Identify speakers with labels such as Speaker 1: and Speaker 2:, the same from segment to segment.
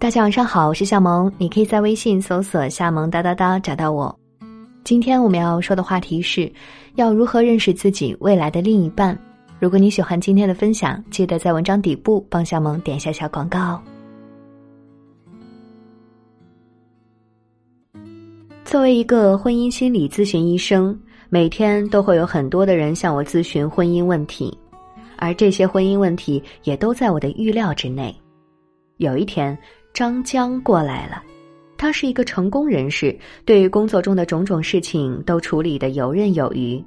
Speaker 1: 大家晚上好，我是夏萌，你可以在微信搜索“夏萌哒哒哒”找到我。今天我们要说的话题是，要如何认识自己未来的另一半。如果你喜欢今天的分享，记得在文章底部帮夏萌点一下小广告。作为一个婚姻心理咨询医生，每天都会有很多的人向我咨询婚姻问题，而这些婚姻问题也都在我的预料之内。有一天。张江过来了，他是一个成功人士，对于工作中的种种事情都处理的游刃有余，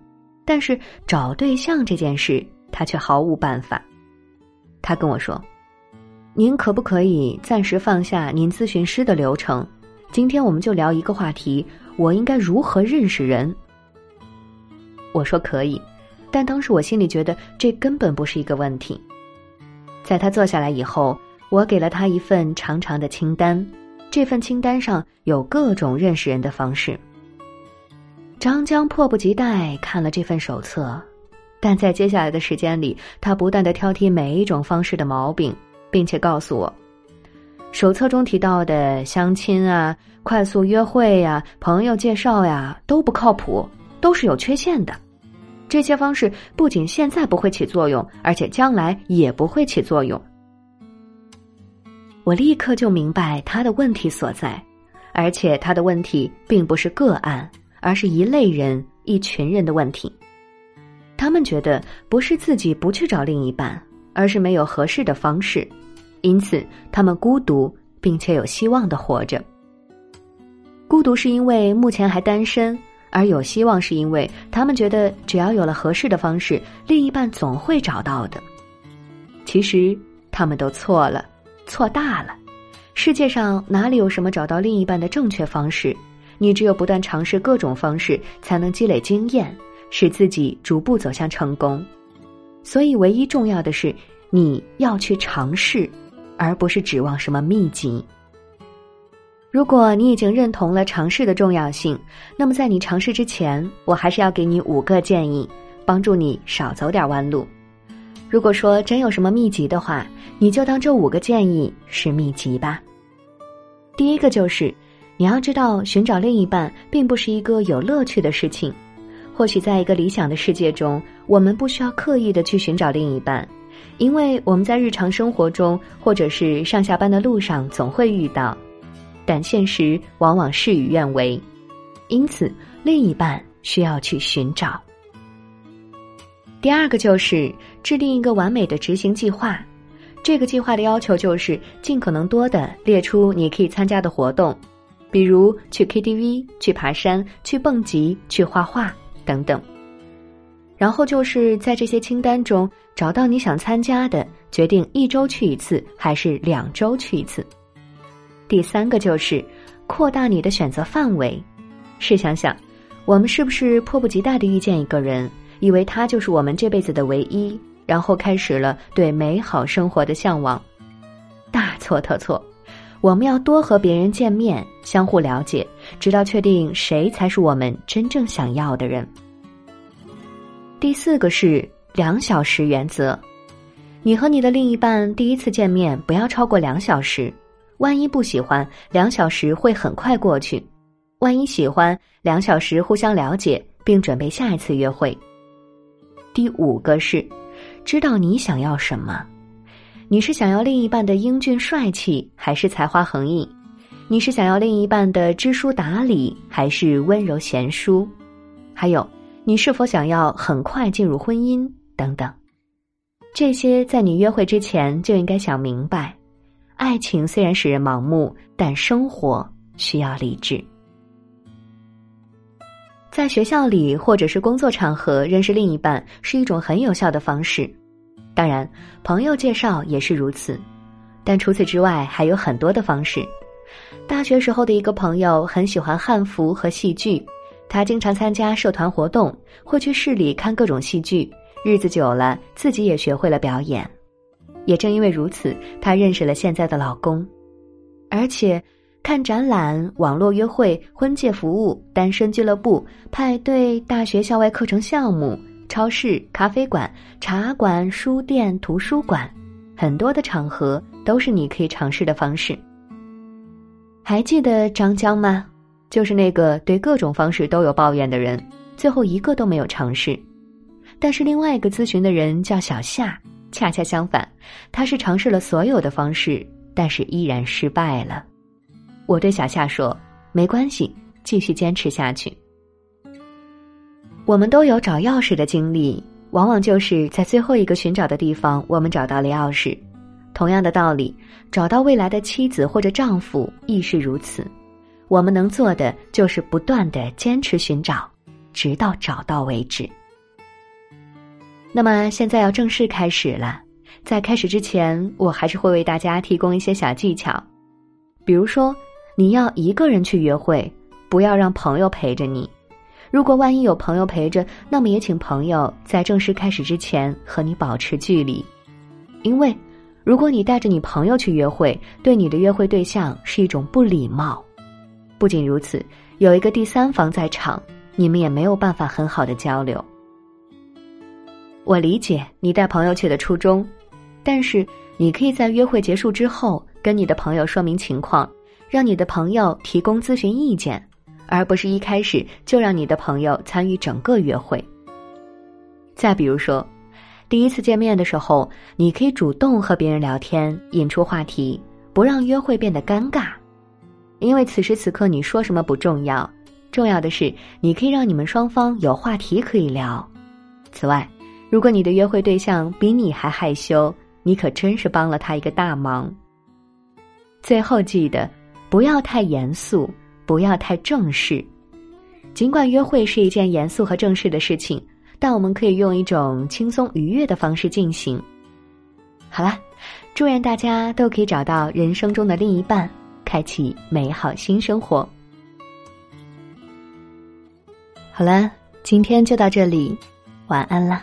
Speaker 1: 但是找对象这件事他却毫无办法。他跟我说：“您可不可以暂时放下您咨询师的流程？今天我们就聊一个话题：我应该如何认识人？”我说可以，但当时我心里觉得这根本不是一个问题。在他坐下来以后。我给了他一份长长的清单，这份清单上有各种认识人的方式。张江迫不及待看了这份手册，但在接下来的时间里，他不断的挑剔每一种方式的毛病，并且告诉我，手册中提到的相亲啊、快速约会呀、朋友介绍呀都不靠谱，都是有缺陷的。这些方式不仅现在不会起作用，而且将来也不会起作用。我立刻就明白他的问题所在，而且他的问题并不是个案，而是一类人、一群人的问题。他们觉得不是自己不去找另一半，而是没有合适的方式，因此他们孤独并且有希望的活着。孤独是因为目前还单身，而有希望是因为他们觉得只要有了合适的方式，另一半总会找到的。其实他们都错了。错大了，世界上哪里有什么找到另一半的正确方式？你只有不断尝试各种方式，才能积累经验，使自己逐步走向成功。所以，唯一重要的是你要去尝试，而不是指望什么秘籍。如果你已经认同了尝试的重要性，那么在你尝试之前，我还是要给你五个建议，帮助你少走点弯路。如果说真有什么秘籍的话，你就当这五个建议是秘籍吧。第一个就是，你要知道，寻找另一半并不是一个有乐趣的事情。或许在一个理想的世界中，我们不需要刻意的去寻找另一半，因为我们在日常生活中或者是上下班的路上总会遇到。但现实往往事与愿违，因此另一半需要去寻找。第二个就是制定一个完美的执行计划，这个计划的要求就是尽可能多的列出你可以参加的活动，比如去 KTV、去爬山、去蹦极、去画画等等。然后就是在这些清单中找到你想参加的，决定一周去一次还是两周去一次。第三个就是扩大你的选择范围，试想想，我们是不是迫不及待的遇见一个人？以为他就是我们这辈子的唯一，然后开始了对美好生活的向往，大错特错。我们要多和别人见面，相互了解，直到确定谁才是我们真正想要的人。第四个是两小时原则，你和你的另一半第一次见面不要超过两小时，万一不喜欢，两小时会很快过去；万一喜欢，两小时互相了解，并准备下一次约会。第五个是，知道你想要什么。你是想要另一半的英俊帅气，还是才华横溢？你是想要另一半的知书达理，还是温柔贤淑？还有，你是否想要很快进入婚姻？等等，这些在你约会之前就应该想明白。爱情虽然使人盲目，但生活需要理智。在学校里或者是工作场合认识另一半是一种很有效的方式，当然，朋友介绍也是如此。但除此之外还有很多的方式。大学时候的一个朋友很喜欢汉服和戏剧，他经常参加社团活动，会去市里看各种戏剧。日子久了，自己也学会了表演。也正因为如此，他认识了现在的老公，而且。看展览、网络约会、婚介服务、单身俱乐部、派对、大学校外课程项目、超市、咖啡馆、茶馆、书店、图书馆，很多的场合都是你可以尝试的方式。还记得张江吗？就是那个对各种方式都有抱怨的人，最后一个都没有尝试。但是另外一个咨询的人叫小夏，恰恰相反，他是尝试了所有的方式，但是依然失败了。我对小夏说：“没关系，继续坚持下去。”我们都有找钥匙的经历，往往就是在最后一个寻找的地方，我们找到了钥匙。同样的道理，找到未来的妻子或者丈夫亦是如此。我们能做的就是不断的坚持寻找，直到找到为止。那么现在要正式开始了，在开始之前，我还是会为大家提供一些小技巧，比如说，你要一个人去约会，不要让朋友陪着你。如果万一有朋友陪着，那么也请朋友在正式开始之前和你保持距离，因为如果你带着你朋友去约会，对你的约会对象是一种不礼貌。不仅如此，有一个第三方在场，你们也没有办法很好的交流。我理解你带朋友去的初衷，但是你可以在约会结束之后跟你的朋友说明情况，让你的朋友提供咨询意见，而不是一开始就让你的朋友参与整个约会。再比如说，第一次见面的时候，你可以主动和别人聊天，引出话题，不让约会变得尴尬。因为此时此刻你说什么不重要，重要的是你可以让你们双方有话题可以聊。此外，如果你的约会对象比你还害羞，你可真是帮了他一个大忙。最后记得，不要太严肃，不要太正式。尽管约会是一件严肃和正式的事情，但我们可以用一种轻松愉悦的方式进行。好了，祝愿大家都可以找到人生中的另一半。开启美好新生活。好了，今天就到这里，晚安啦。